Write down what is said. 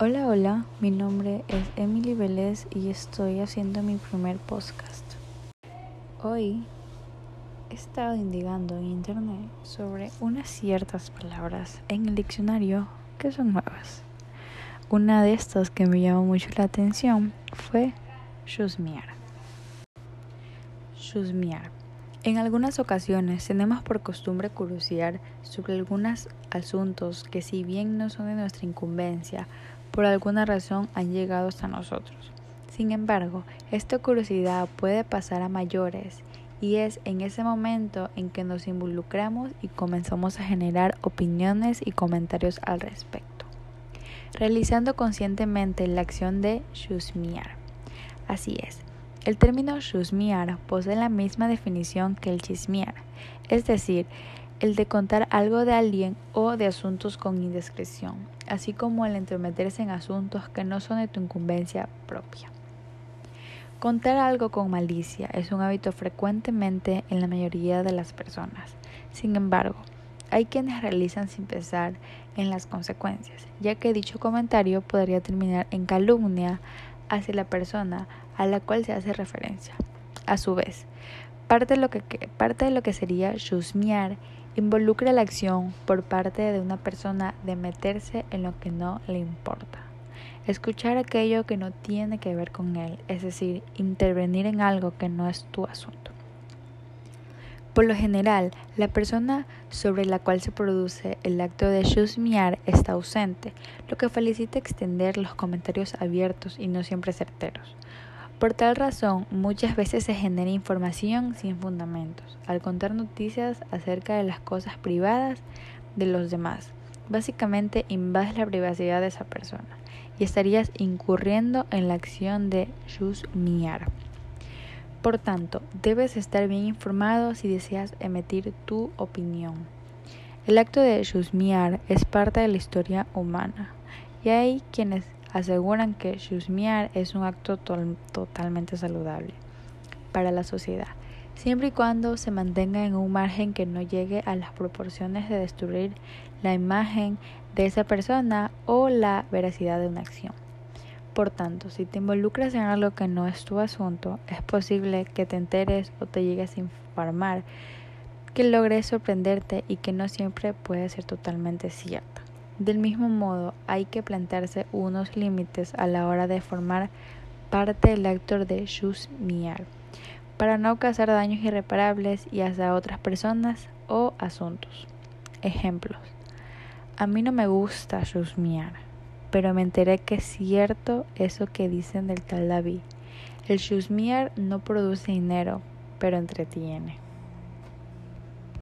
Hola, hola, mi nombre es Emily Vélez y estoy haciendo mi primer podcast. Hoy he estado indagando en internet sobre unas ciertas palabras en el diccionario que son nuevas. Una de estas que me llamó mucho la atención fue chusmear. Chusmear. En algunas ocasiones tenemos por costumbre curiosear sobre algunos asuntos que si bien no son de nuestra incumbencia, por alguna razón han llegado hasta nosotros. Sin embargo, esta curiosidad puede pasar a mayores y es en ese momento en que nos involucramos y comenzamos a generar opiniones y comentarios al respecto, realizando conscientemente la acción de chusmear. Así es, el término chusmear posee la misma definición que el chismear, es decir, el de contar algo de alguien o de asuntos con indiscreción, así como el entrometerse en asuntos que no son de tu incumbencia propia. Contar algo con malicia es un hábito frecuentemente en la mayoría de las personas. Sin embargo, hay quienes realizan sin pensar en las consecuencias, ya que dicho comentario podría terminar en calumnia hacia la persona a la cual se hace referencia. A su vez, parte de lo que, parte de lo que sería chusmear involucra la acción por parte de una persona de meterse en lo que no le importa. Escuchar aquello que no tiene que ver con él, es decir, intervenir en algo que no es tu asunto. Por lo general, la persona sobre la cual se produce el acto de chusmear está ausente, lo que felicita extender los comentarios abiertos y no siempre certeros. Por tal razón, muchas veces se genera información sin fundamentos, al contar noticias acerca de las cosas privadas de los demás. Básicamente invades la privacidad de esa persona y estarías incurriendo en la acción de chusmear. Por tanto, debes estar bien informado si deseas emitir tu opinión. El acto de chusmear es parte de la historia humana y hay quienes aseguran que chusmear es un acto totalmente saludable para la sociedad, siempre y cuando se mantenga en un margen que no llegue a las proporciones de destruir la imagen de esa persona o la veracidad de una acción. Por tanto, si te involucras en algo que no es tu asunto, es posible que te enteres o te llegues a informar que logres sorprenderte y que no siempre puede ser totalmente cierto. Del mismo modo, hay que plantearse unos límites a la hora de formar parte del actor de chusmear, para no causar daños irreparables y hacia otras personas o asuntos. Ejemplos. A mí no me gusta chusmear, pero me enteré que es cierto eso que dicen del tal David. El chusmear no produce dinero, pero entretiene.